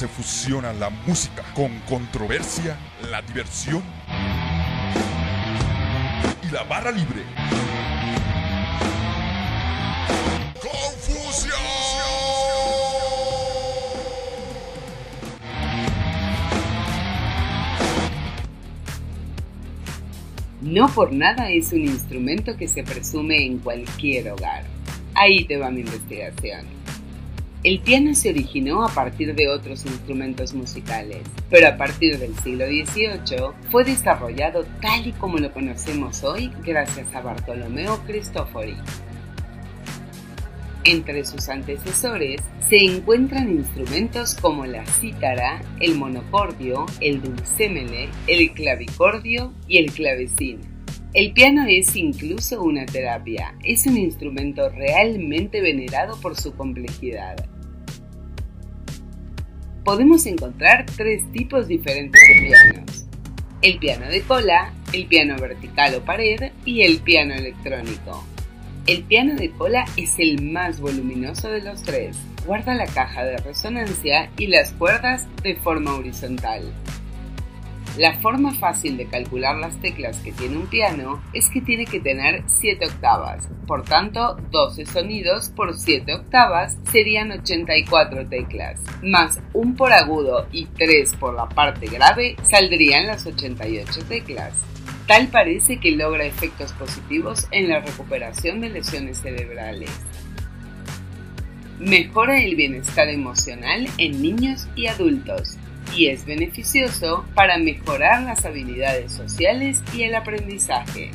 Se fusiona la música con controversia, la diversión y la barra libre. No por nada es un instrumento que se presume en cualquier hogar. Ahí te va mi investigación. El piano se originó a partir de otros instrumentos musicales, pero a partir del siglo XVIII fue desarrollado tal y como lo conocemos hoy gracias a Bartolomeo Cristofori. Entre sus antecesores se encuentran instrumentos como la cítara, el monocordio, el dulcémele, el clavicordio y el clavecín. El piano es incluso una terapia, es un instrumento realmente venerado por su complejidad. Podemos encontrar tres tipos diferentes de pianos. El piano de cola, el piano vertical o pared y el piano electrónico. El piano de cola es el más voluminoso de los tres. Guarda la caja de resonancia y las cuerdas de forma horizontal. La forma fácil de calcular las teclas que tiene un piano es que tiene que tener 7 octavas, por tanto 12 sonidos por 7 octavas serían 84 teclas, más un por agudo y 3 por la parte grave saldrían las 88 teclas. Tal parece que logra efectos positivos en la recuperación de lesiones cerebrales. Mejora el bienestar emocional en niños y adultos y es beneficioso para mejorar las habilidades sociales y el aprendizaje.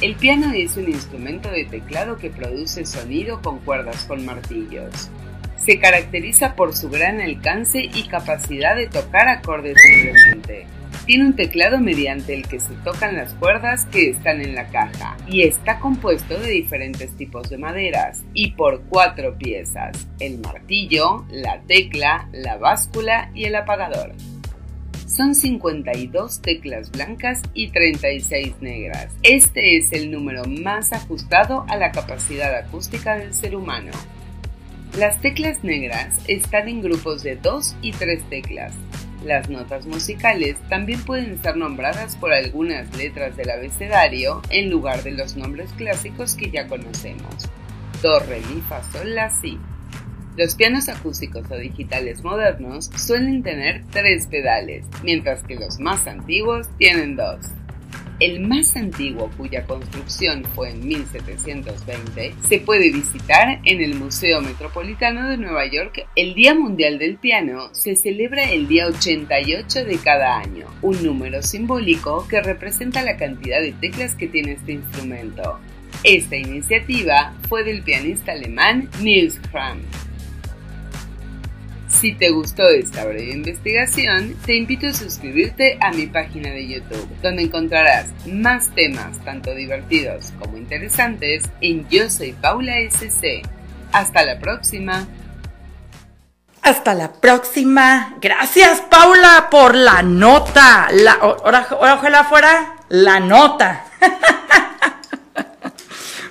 El piano es un instrumento de teclado que produce sonido con cuerdas con martillos. Se caracteriza por su gran alcance y capacidad de tocar acordes libremente. Tiene un teclado mediante el que se tocan las cuerdas que están en la caja y está compuesto de diferentes tipos de maderas y por cuatro piezas, el martillo, la tecla, la báscula y el apagador. Son 52 teclas blancas y 36 negras. Este es el número más ajustado a la capacidad acústica del ser humano. Las teclas negras están en grupos de 2 y 3 teclas, las notas musicales también pueden ser nombradas por algunas letras del abecedario en lugar de los nombres clásicos que ya conocemos. Do, re, mi, fa, sol, la, si. Los pianos acústicos o digitales modernos suelen tener tres pedales, mientras que los más antiguos tienen dos. El más antiguo, cuya construcción fue en 1720, se puede visitar en el Museo Metropolitano de Nueva York. El Día Mundial del Piano se celebra el día 88 de cada año, un número simbólico que representa la cantidad de teclas que tiene este instrumento. Esta iniciativa fue del pianista alemán Niels Fram. Si te gustó esta breve investigación, te invito a suscribirte a mi página de YouTube, donde encontrarás más temas tanto divertidos como interesantes en Yo Soy Paula SC. Hasta la próxima. Hasta la próxima. Gracias, Paula, por la nota. La, ahora, ojalá fuera la nota.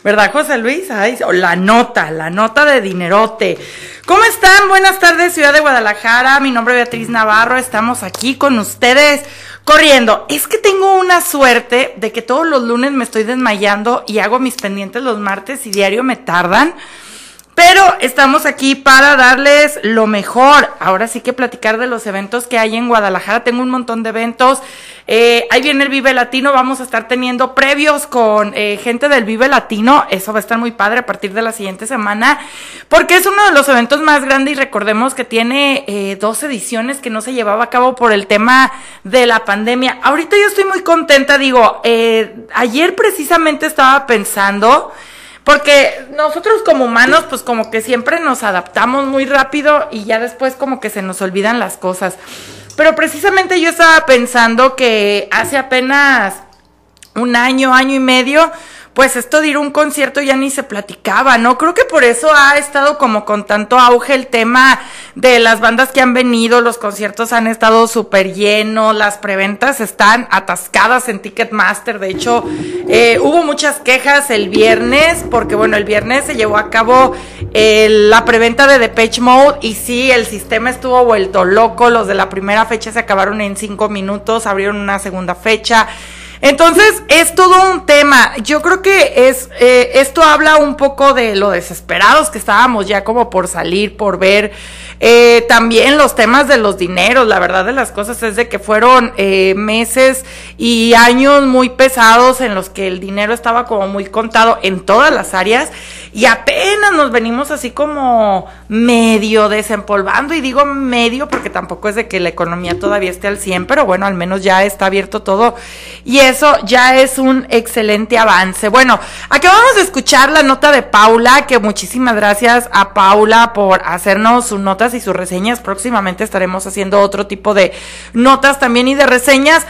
¿Verdad, José Luis? Ay, la nota, la nota de dinerote. ¿Cómo están? Buenas tardes, ciudad de Guadalajara. Mi nombre es Beatriz Navarro. Estamos aquí con ustedes corriendo. Es que tengo una suerte de que todos los lunes me estoy desmayando y hago mis pendientes los martes y diario me tardan. Pero estamos aquí para darles lo mejor. Ahora sí que platicar de los eventos que hay en Guadalajara. Tengo un montón de eventos. Eh, ahí viene el Vive Latino. Vamos a estar teniendo previos con eh, gente del Vive Latino. Eso va a estar muy padre a partir de la siguiente semana. Porque es uno de los eventos más grandes y recordemos que tiene eh, dos ediciones que no se llevaba a cabo por el tema de la pandemia. Ahorita yo estoy muy contenta. Digo, ayer precisamente estaba pensando Porque nosotros como humanos, pues como que siempre nos adaptamos muy rápido y ya después como que se nos olvidan las cosas. Pero precisamente yo estaba pensando que hace apenas un año, año y medio, pues esto de ir a un concierto ya ni se platicaba, ¿no? Creo que por eso ha estado como con tanto auge el tema de las bandas que han venido, los conciertos han estado súper llenos, las preventas están atascadas en Ticketmaster, de hecho, eh, hubo muchas quejas el viernes, porque bueno, el viernes se llevó a cabo eh, la preventa de Depeche Mode y sí, el sistema estuvo vuelto loco, los de la primera fecha se acabaron en cinco minutos, abrieron una segunda fecha. Entonces, es todo un tema. Yo creo que es eh, esto habla un poco de lo desesperados que estábamos ya como por salir, por ver. Eh, también los temas de los dineros. La verdad de las cosas es de que fueron eh, meses y años muy pesados en los que el dinero estaba como muy contado en todas las áreas y apenas nos venimos así como medio desempolvando y digo medio porque tampoco es de que la economía todavía esté al 100, pero bueno, al menos ya está abierto todo y eso ya es un excelente avance. Bueno, acabamos de escuchar la nota de Paula, que muchísimas gracias a Paula por hacernos sus notas y sus reseñas. Próximamente estaremos haciendo otro tipo de notas también y de reseñas.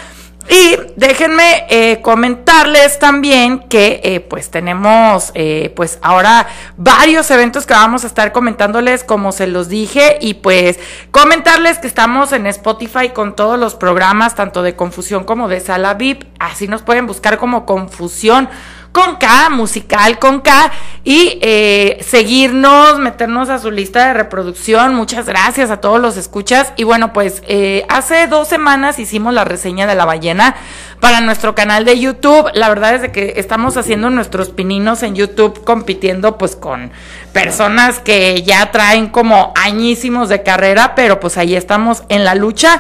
Y déjenme eh, comentarles también que eh, pues tenemos eh, pues ahora varios eventos que vamos a estar comentándoles como se los dije y pues comentarles que estamos en Spotify con todos los programas tanto de Confusión como de Sala VIP, así nos pueden buscar como Confusión con K, musical con K, y eh, seguirnos, meternos a su lista de reproducción. Muchas gracias a todos los escuchas. Y bueno, pues eh, hace dos semanas hicimos la reseña de la ballena para nuestro canal de YouTube. La verdad es que estamos haciendo nuestros pininos en YouTube compitiendo pues con personas que ya traen como añísimos de carrera, pero pues ahí estamos en la lucha.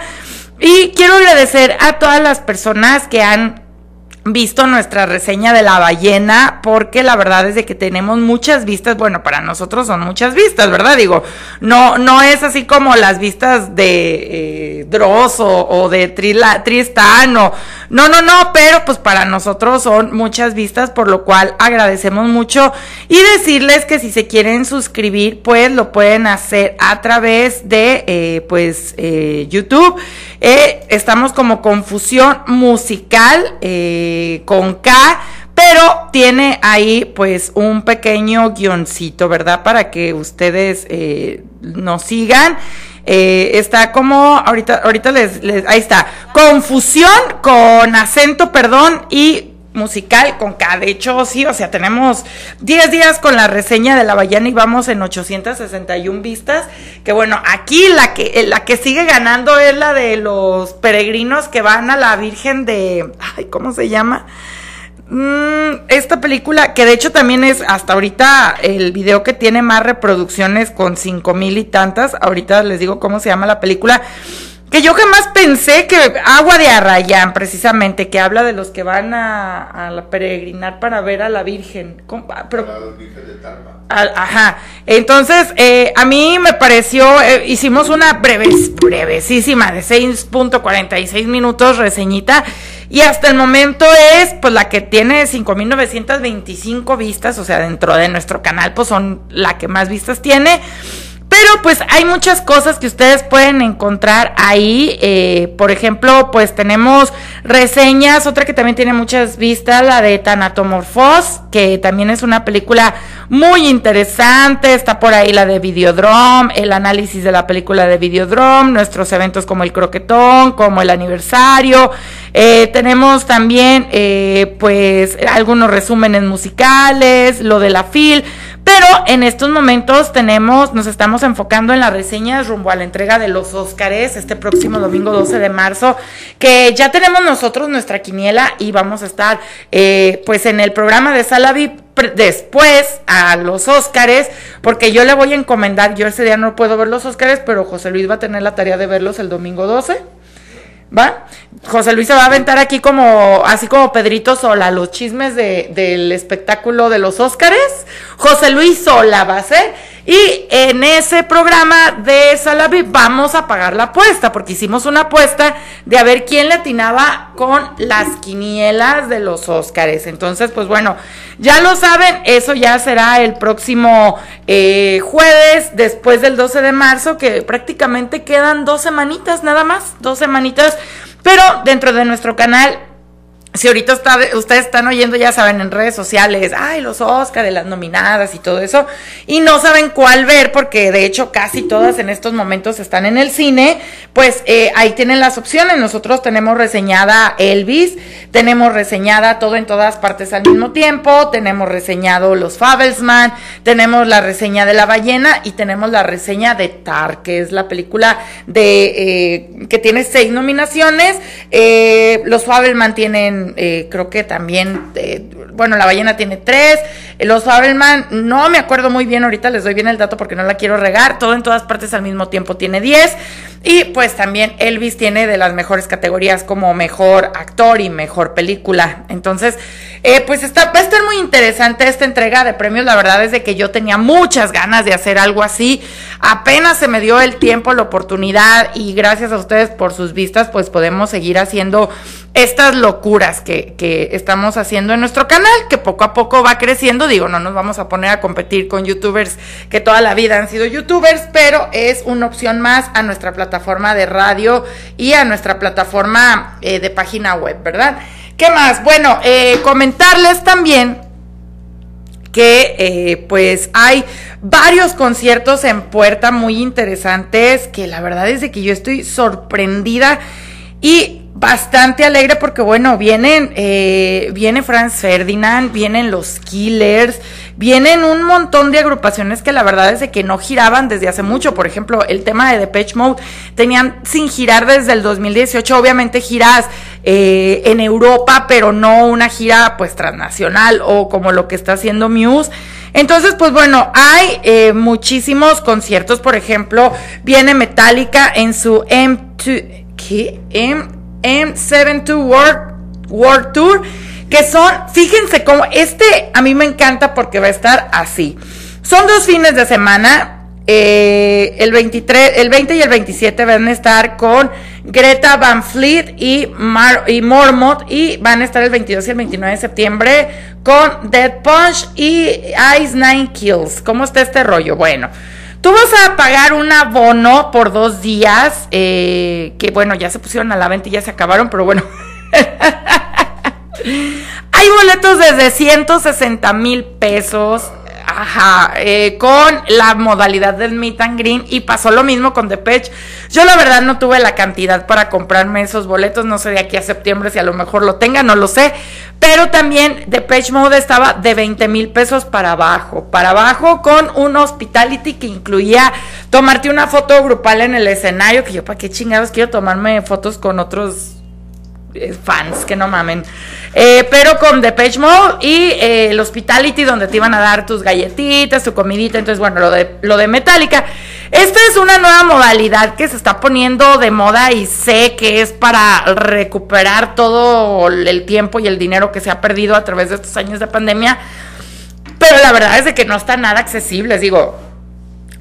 Y quiero agradecer a todas las personas que han visto nuestra reseña de la ballena, porque la verdad es de que tenemos muchas vistas, bueno, para nosotros son muchas vistas, ¿verdad? Digo, no, no es así como las vistas de eh, Dross o, de Trila, Tristán, no, no, no, pero pues para nosotros son muchas vistas, por lo cual agradecemos mucho y decirles que si se quieren suscribir, pues lo pueden hacer a través de, eh, pues, eh, YouTube. Eh, estamos como confusión musical. Eh, con K, pero tiene ahí pues un pequeño guioncito, ¿verdad? Para que ustedes eh, nos sigan. Eh, está como, ahorita, ahorita les, les, ahí está, confusión con acento, perdón, y musical con K. De hecho, sí, o sea, tenemos 10 días con la reseña de la ballena y vamos en 861 vistas. Que bueno, aquí la que, la que sigue ganando es la de los peregrinos que van a la Virgen de. Ay, ¿cómo se llama? Mm, esta película, que de hecho también es hasta ahorita el video que tiene más reproducciones con cinco mil y tantas. Ahorita les digo cómo se llama la película que yo jamás pensé que Agua de Arrayán, precisamente, que habla de los que van a, a peregrinar para ver a la Virgen. Ah, pero, la Virgen de Tarma. ajá. Entonces, eh, a mí me pareció, eh, hicimos una breves, brevesísima de 6.46 minutos reseñita. Y hasta el momento es, pues, la que tiene 5.925 vistas, o sea, dentro de nuestro canal, pues son la que más vistas tiene. Pero pues hay muchas cosas que ustedes pueden encontrar ahí. Eh, por ejemplo, pues tenemos reseñas, otra que también tiene muchas vistas, la de Thanatomorphos, que también es una película muy interesante. Está por ahí la de Videodrome, el análisis de la película de Videodrome, nuestros eventos como el croquetón, como el aniversario. Eh, tenemos también eh, pues algunos resúmenes musicales, lo de la FIL. Pero en estos momentos tenemos, nos estamos enfocando en las reseñas rumbo a la entrega de los Óscares este próximo domingo 12 de marzo, que ya tenemos nosotros nuestra quiniela y vamos a estar eh, pues en el programa de Sala después a los Óscares, porque yo le voy a encomendar, yo ese día no puedo ver los Óscares, pero José Luis va a tener la tarea de verlos el domingo 12. ¿Va? José Luis se va a aventar aquí como, así como Pedrito Sola, los chismes de, del espectáculo de los Óscares. José Luis Sola va a ser. Y en ese programa de Salavi vamos a pagar la apuesta, porque hicimos una apuesta de a ver quién le atinaba con las quinielas de los Óscares. Entonces, pues bueno, ya lo saben, eso ya será el próximo eh, jueves, después del 12 de marzo, que prácticamente quedan dos semanitas nada más, dos semanitas. Pero dentro de nuestro canal si ahorita ustedes están oyendo, ya saben, en redes sociales, ay, los Oscar de las nominadas y todo eso, y no saben cuál ver, porque de hecho casi todas en estos momentos están en el cine, pues eh, ahí tienen las opciones. Nosotros tenemos reseñada Elvis, tenemos reseñada todo en todas partes al mismo tiempo, tenemos reseñado Los Fabelsman, tenemos la reseña de La Ballena y tenemos la reseña de Tar, que es la película de eh, que tiene seis nominaciones. Eh, los Fabelman eh, creo que también, eh, bueno, la ballena tiene tres, los Fabelman, no me acuerdo muy bien, ahorita les doy bien el dato porque no la quiero regar, todo en todas partes al mismo tiempo tiene diez, y pues también Elvis tiene de las mejores categorías como mejor actor y mejor película, entonces, eh, pues está, va a estar muy interesante esta entrega de premios, la verdad es de que yo tenía muchas ganas de hacer algo así, apenas se me dio el tiempo, la oportunidad, y gracias a ustedes por sus vistas, pues podemos seguir haciendo estas locuras que, que, estamos haciendo en nuestro canal, que poco a poco va creciendo. Digo, no nos vamos a poner a competir con youtubers que toda la vida han sido youtubers, pero es una opción más a nuestra plataforma de radio y a nuestra plataforma eh, de página web, ¿verdad? ¿Qué más? Bueno, eh, comentarles también que eh, pues hay varios conciertos en puerta muy interesantes que la verdad es de que yo estoy sorprendida y bastante alegre porque bueno, vienen, eh, viene Franz Ferdinand, vienen los Killers, vienen un montón de agrupaciones que la verdad es que no giraban desde hace mucho. Por ejemplo, el tema de Depeche Mode tenían sin girar desde el 2018, obviamente giras eh, en Europa, pero no una gira pues transnacional o como lo que está haciendo Muse. Entonces, pues bueno, hay eh, muchísimos conciertos, por ejemplo, viene Metallica en su M2, ¿qué? M M72 World, World Tour, que son, fíjense cómo, este a mí me encanta porque va a estar así. Son dos fines de semana, eh, el 23, el 20 y el 27 van a estar con Greta Van Fleet y, Mar, y van a estar el 22 y el 29 de septiembre con Dead Punch y Ice Nine Kills. ¿Cómo está este rollo? Bueno. Tú vas a pagar un abono por dos días, eh, que bueno, ya se pusieron a la venta y ya se acabaron, pero bueno. Hay boletos desde 160 mil pesos. Ajá, eh, con la modalidad del meet and green y pasó lo mismo con Depeche. Yo la verdad no tuve la cantidad para comprarme esos boletos, no sé de aquí a septiembre si a lo mejor lo tenga, no lo sé. Pero también Depeche Mode estaba de 20 mil pesos para abajo, para abajo con un hospitality que incluía tomarte una foto grupal en el escenario, que yo para qué chingados quiero tomarme fotos con otros fans, que no mamen. Eh, pero con Depeche Mode y eh, el Hospitality, donde te iban a dar tus galletitas, tu comidita. Entonces, bueno, lo de, lo de Metallica. Esta es una nueva modalidad que se está poniendo de moda y sé que es para recuperar todo el tiempo y el dinero que se ha perdido a través de estos años de pandemia. Pero la verdad es de que no está nada accesible. Digo,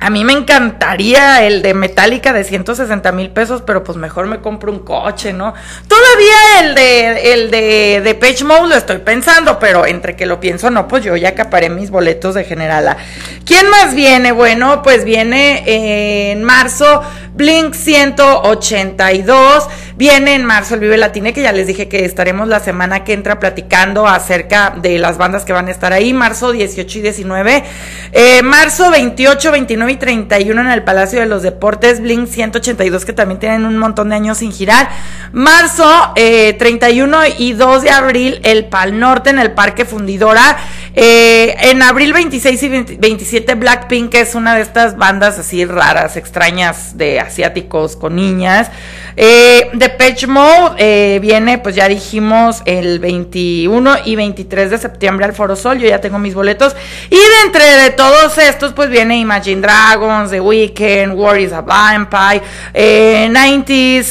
a mí me encantaría el de Metallica de 160 mil pesos, pero pues mejor me compro un coche, ¿no? Todavía el de el de, de Page Mode lo estoy pensando, pero entre que lo pienso no, pues yo ya acaparé mis boletos de Generala. ¿Quién más viene? Bueno, pues viene en marzo Blink 182. Viene en marzo el Vive Latine, que ya les dije que estaremos la semana que entra platicando acerca de las bandas que van a estar ahí. Marzo 18 y 19. Eh, marzo 28, 29 y 31 en el Palacio de los Deportes. Blink 182, que también tienen un montón de años sin girar. Marzo eh, 31 y 2 de abril, el Pal Norte en el Parque Fundidora. Eh, en abril 26 y 27, Blackpink, es una de estas bandas así raras, extrañas de asiáticos con niñas. Eh, Depeche Mode eh, viene, pues ya dijimos, el 21 y 23 de septiembre al Foro Sol. Yo ya tengo mis boletos. Y de entre de todos estos, pues viene Imagine Dragons, The Weeknd, War is a Vampire, eh, 90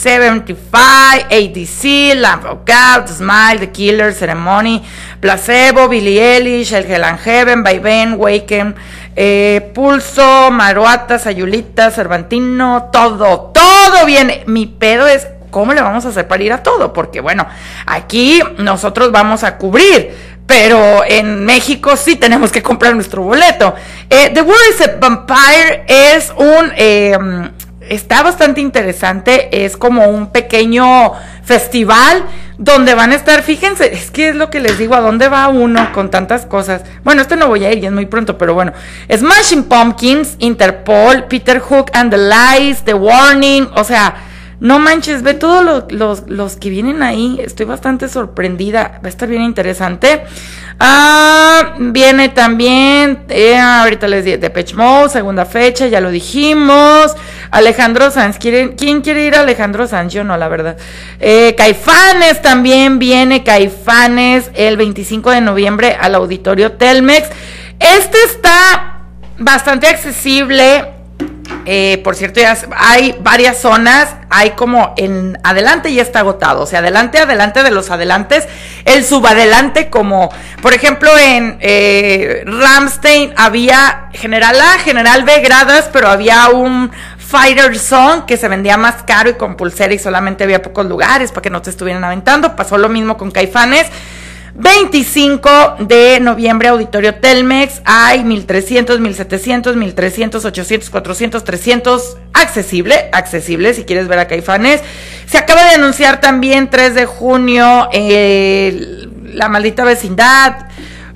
75, ADC, Lamp of God, Smile, The Killer, Ceremony, Placebo, Billie Eilish, El Hell Heaven, Ben, Waken, eh, Pulso, Maruata, Sayulita, Cervantino, todo, todo viene. Mi pedo es ¿cómo le vamos a hacer para ir a todo? Porque bueno, aquí nosotros vamos a cubrir, pero en México sí tenemos que comprar nuestro boleto. Eh, The War is a Vampire es un... Em, está bastante interesante, es como un pequeño festival donde van a estar, fíjense, es que es lo que les digo, a dónde va uno con tantas cosas. Bueno, este no voy a ir, ya es muy pronto, pero bueno. Smashing Pumpkins, Interpol, Peter Hook and the Lies, The Warning, o sea, no manches, ve todos los, que vienen ahí. Estoy bastante sorprendida. Va a estar bien interesante. Ah, viene también, eh, ahorita les di Depeche Mode, segunda fecha, ya lo dijimos. Alejandro Sanz, ¿quién quiere ir a Alejandro Sanz? Yo no, la verdad. Eh, Caifanes también viene, Caifanes, el 25 de noviembre al auditorio Telmex. Este está bastante accesible eh, por cierto, ya hay varias zonas, hay como en adelante ya está agotado, o sea, adelante, adelante de los adelantes, el subadelante como, por ejemplo, en eh, Ramstein había General A, General B gradas, pero había un Fighter Song que se vendía más caro y con pulsera y solamente había pocos lugares para que no te estuvieran aventando, pasó lo mismo con Caifanes. 25 de noviembre, Auditorio Telmex. Hay 1300, 1700, 1300, 800, 400, 300. Accesible, accesible si quieres ver a Caifanes. Se acaba de anunciar también 3 de junio La Maldita Vecindad.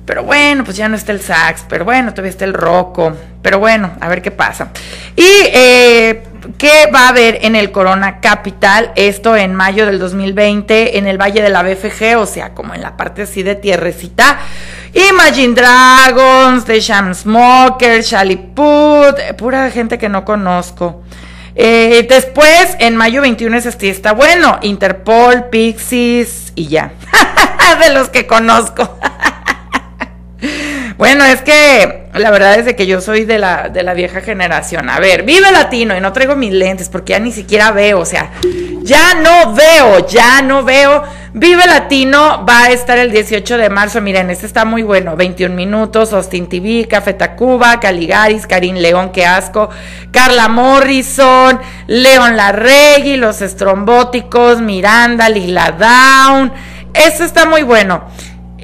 Pero bueno, pues ya no está el sax. Pero bueno, todavía está el roco. Pero bueno, a ver qué pasa. Y eh, ¿Qué va a haber en el Corona Capital? Esto en mayo del 2020 en el Valle de la BFG, o sea, como en la parte así de tierrecita. Imagine Dragons, The Sham Smoker, Put, pura gente que no conozco. Eh, después, en mayo 21 es este, está bueno, Interpol, Pixies y ya. de los que conozco. Bueno, es que la verdad es de que yo soy de la, de la vieja generación. A ver, vive latino y no traigo mis lentes porque ya ni siquiera veo, o sea, ya no veo, ya no veo. Vive Latino va a estar el 18 de marzo. Miren, este está muy bueno. 21 minutos, Austin TV, Café Tacuba, Caligaris, Karim León, qué asco, Carla Morrison, León Larregui, Los Estrombóticos, Miranda, Lila Down. Este está muy bueno.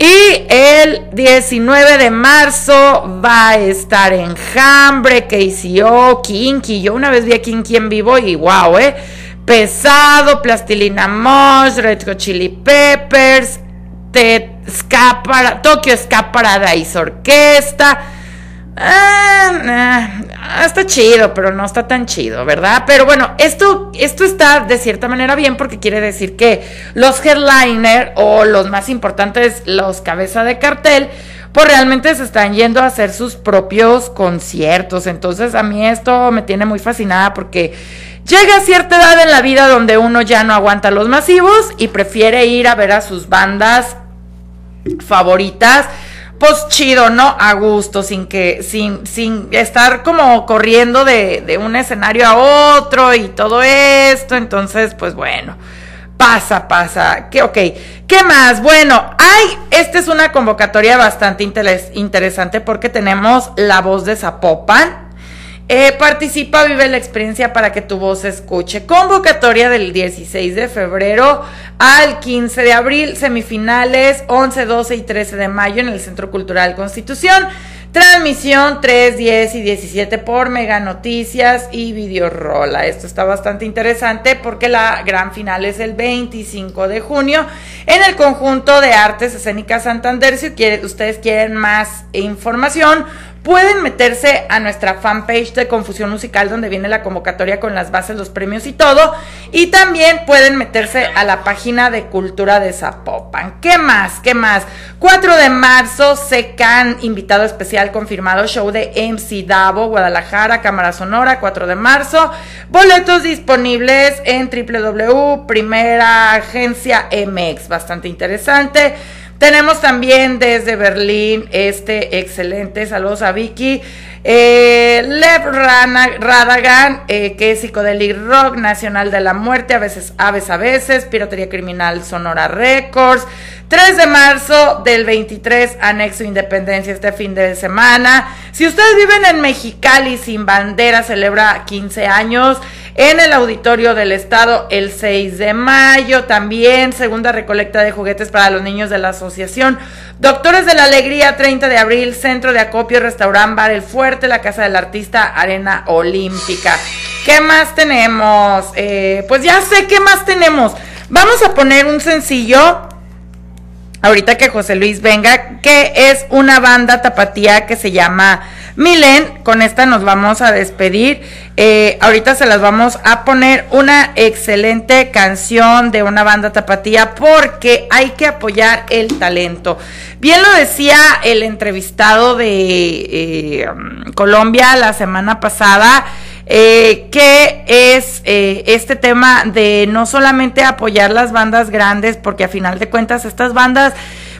Y el 19 de marzo va a estar Enjambre, KCO, Kinky. Yo una vez vi a Kinky en vivo y wow, ¿eh? Pesado, Plastilina Mosh, Red Hot Chili Peppers, Tokyo Ska Paradise Orquesta. Ah, está chido, pero no está tan chido, ¿verdad? Pero bueno, esto, esto está de cierta manera bien porque quiere decir que los headliner o los más importantes, los cabeza de cartel, pues realmente se están yendo a hacer sus propios conciertos. Entonces a mí esto me tiene muy fascinada porque llega a cierta edad en la vida donde uno ya no aguanta los masivos y prefiere ir a ver a sus bandas favoritas pues chido, ¿no? A gusto, sin que, sin, sin estar como corriendo de, de un escenario a otro y todo esto. Entonces, pues bueno, pasa, pasa. ¿Qué, ok. ¿Qué más? Bueno, hay, esta es una convocatoria bastante interesante porque tenemos la voz de Zapopan eh, participa, vive la experiencia para que tu voz se escuche. Convocatoria del 16 de febrero al 15 de abril, semifinales 11, 12 y 13 de mayo en el Centro Cultural Constitución. Transmisión 3, 10 y 17 por Mega Noticias y Videorola. Esto está bastante interesante porque la gran final es el 25 de junio en el conjunto de artes escénicas Santander. Si ustedes quieren más información, Pueden meterse a nuestra fanpage de Confusión Musical donde viene la convocatoria con las bases, los premios y todo. Y también pueden meterse a la página de Cultura de Zapopan. ¿Qué más? ¿Qué más? 4 de marzo, Secan, invitado especial confirmado, show de MC Davo, Guadalajara, Cámara Sonora, 4 de marzo. Boletos disponibles en www. Primera Agencia MX. Bastante interesante. Tenemos también desde Berlín este excelente, saludos a Vicky. Eh, Lev Radagan, eh, que es psicodelic rock, Nacional de la Muerte, a veces Aves a veces, Piratería Criminal Sonora Records. 3 de marzo del 23, Anexo Independencia este fin de semana. Si ustedes viven en Mexicali sin bandera, celebra 15 años en el auditorio del estado el 6 de mayo. También segunda recolecta de juguetes para los niños de la asociación. Doctores de la Alegría, 30 de abril, Centro de Acopio, Restaurant Bar El Fuerte, la Casa del Artista, Arena Olímpica. ¿Qué más tenemos? Eh, pues ya sé qué más tenemos. Vamos a poner un sencillo ahorita que José Luis venga, que es una banda tapatía que se llama Milen. Con esta nos vamos a despedir. Eh, ahorita se las vamos a poner una excelente canción de una banda tapatía porque hay que apoyar el talento. Bien lo decía el entrevistado de eh, Colombia la semana pasada. Eh, que es este tema de no solamente apoyar las bandas grandes, porque a final de cuentas estas bandas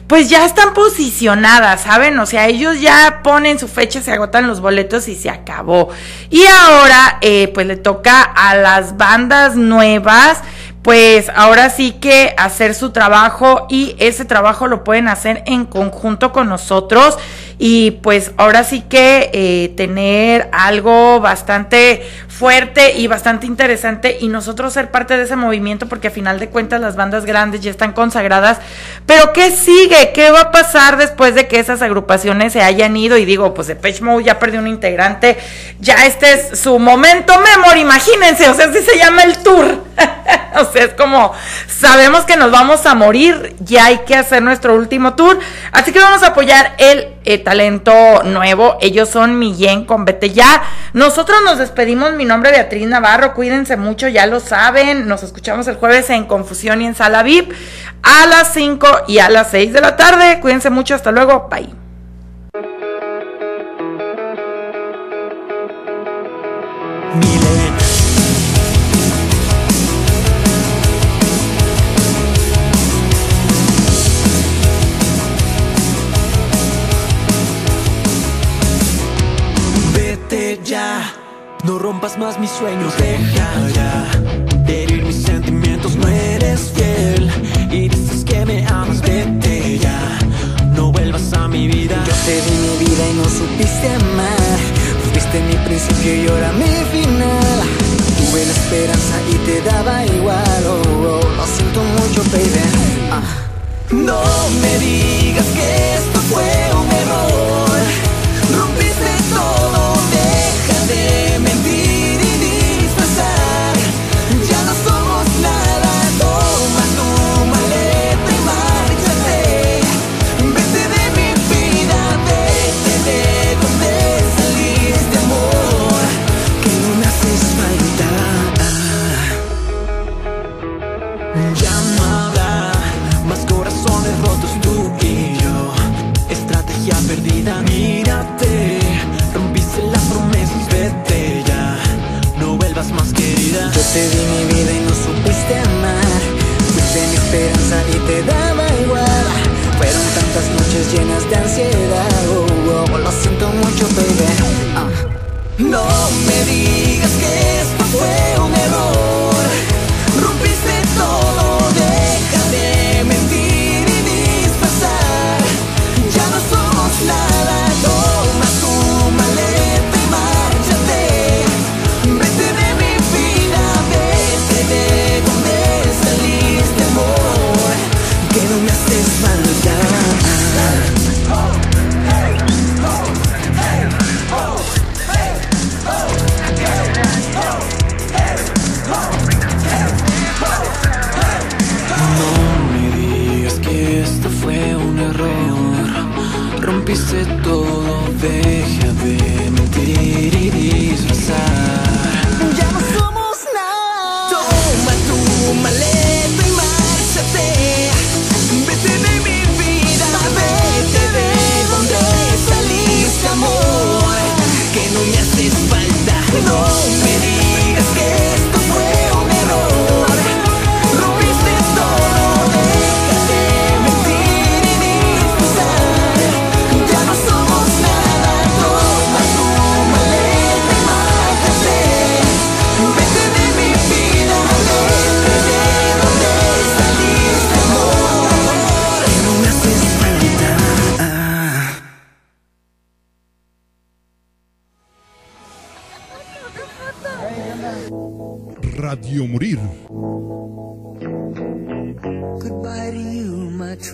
pues ya están posicionadas, ¿saben? O sea, ellos ya ponen su fecha, se agotan los boletos y se acabó. Y ahora, eh, pues le toca a las bandas nuevas, pues ahora sí que hacer su trabajo y ese trabajo lo pueden hacer en conjunto con nosotros y pues ahora sí que eh, tener algo bastante fuerte y bastante interesante y nosotros ser parte de ese movimiento porque a final de cuentas las bandas grandes ya están consagradas. Pero ¿qué sigue? ¿Qué va a pasar después de que esas agrupaciones se hayan ido? Y digo, pues Depeche Mode ya perdió un integrante, ya este es su momento memory, imagínense, o sea, así se llama el tour. o sea, es como, sabemos que nos vamos a morir, ya hay que hacer nuestro último tour, así que vamos a apoyar el eh, talento nuevo. Ellos son Millén con Vete Ya. Nosotros nos despedimos. Mi nombre es Beatriz Navarro. Cuídense mucho, ya lo saben. Nos escuchamos el jueves en Confusión y en Sala VIP a las 5 y a las 6 de la tarde. Cuídense mucho. Hasta luego. Bye. No rompas más mis sueños, deja ya te di mi vida y no supiste amar. Fuiste mi esperanza y te daba igual. Fueron tantas noches llenas de ansiedad. Oh, oh, lo siento mucho, baby. Ah. No me digas que esto fue un error. todo deja de mentir y disfrazar. Ya no somos nada. Toma tu maleta y márchate. Vete de mi vida. Vete de donde saliste amor. Que no me haces falta. No.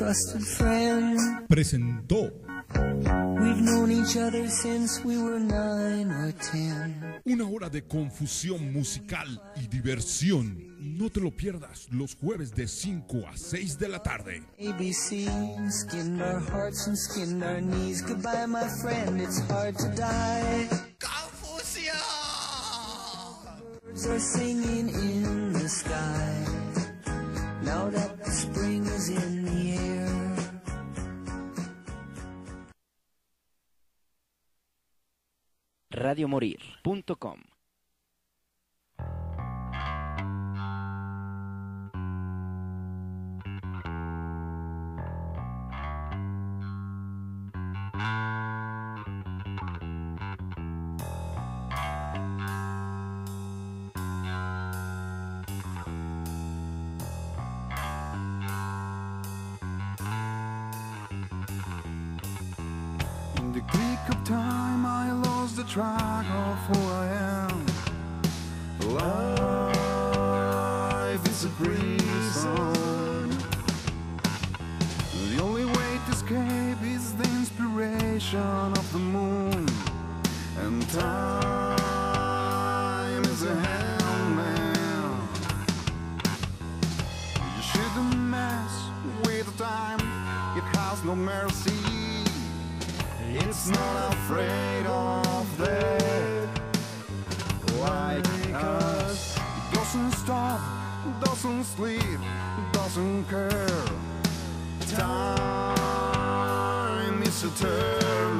trusted friend presentó We've known each other since we were nine or ten. Una hora de confusión musical y diversión. No te lo pierdas los jueves de 5 a 6 de la tarde. ABC, skinned our hearts and skinned our knees. Goodbye, my friend, it's hard to die. Confusión! Birds are singing in the sky. Now that the spring is in. radiomorir.com. vibration of the moon. And time is a handman You shouldn't mess with time. It has no mercy. It's not afraid of death. Like us. It doesn't stop, doesn't sleep, doesn't care. Time mistletoe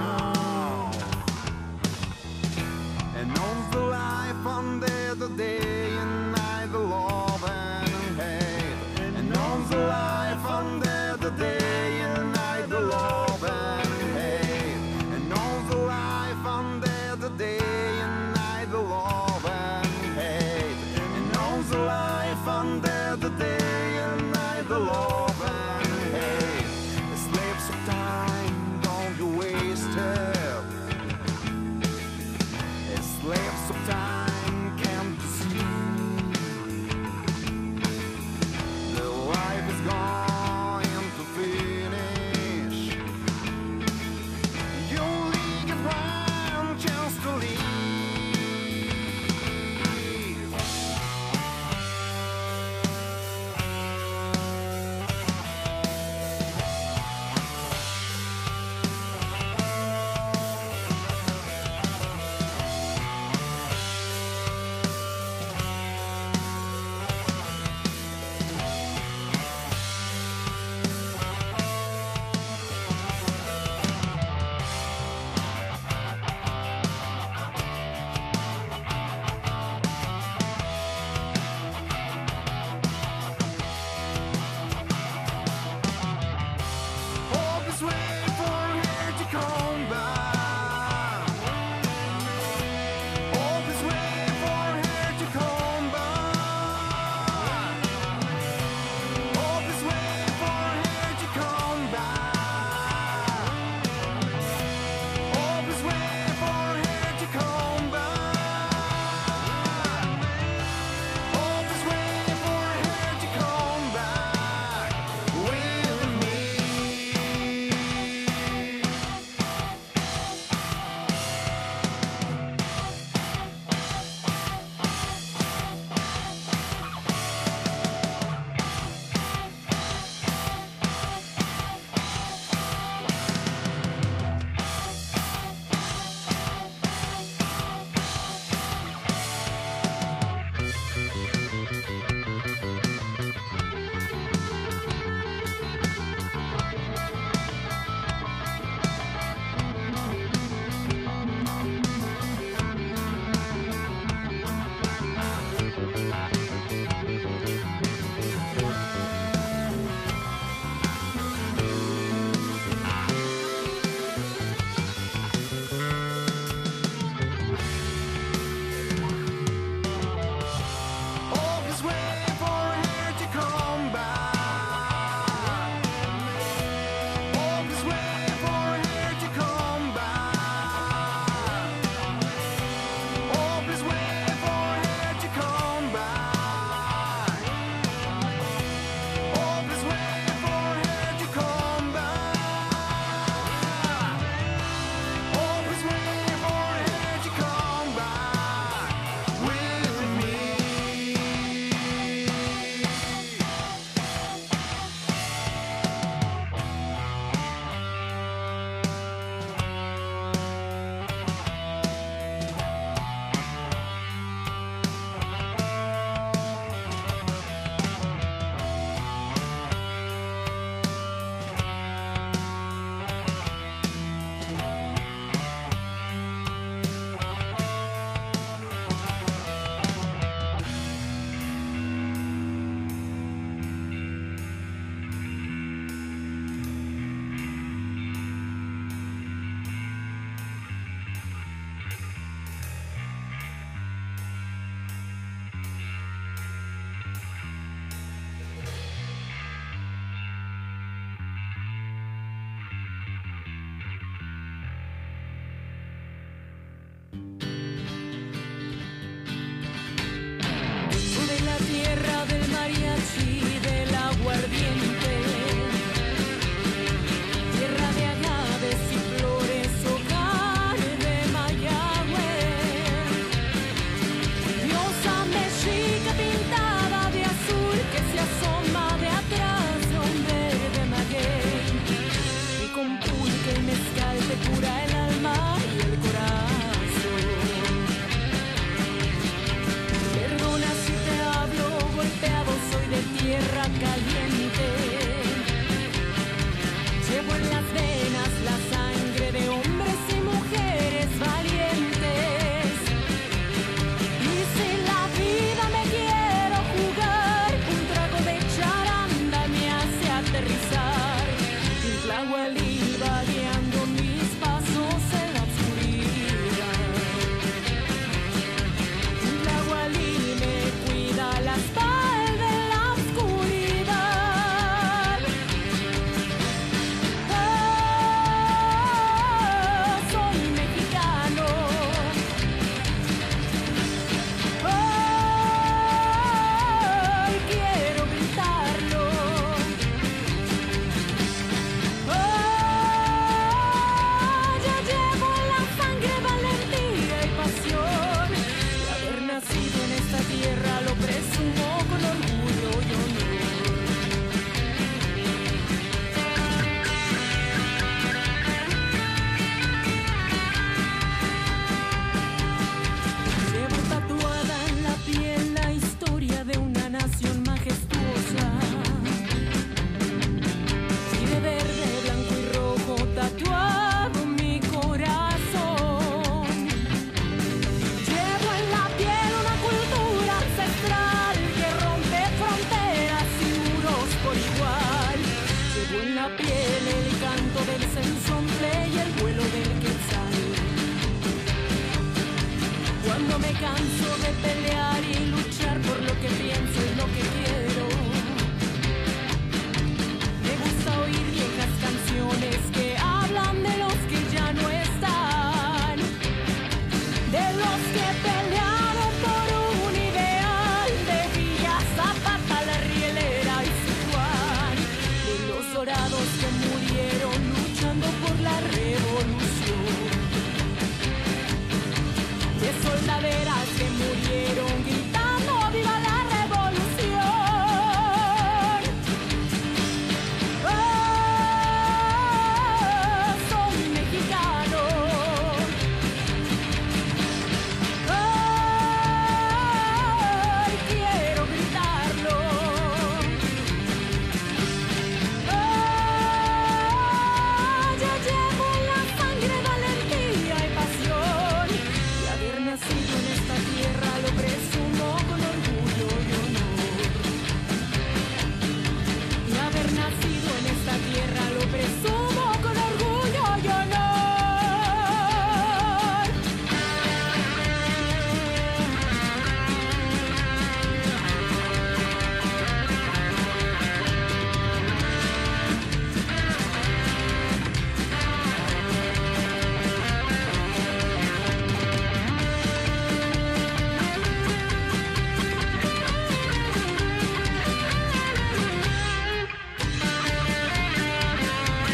de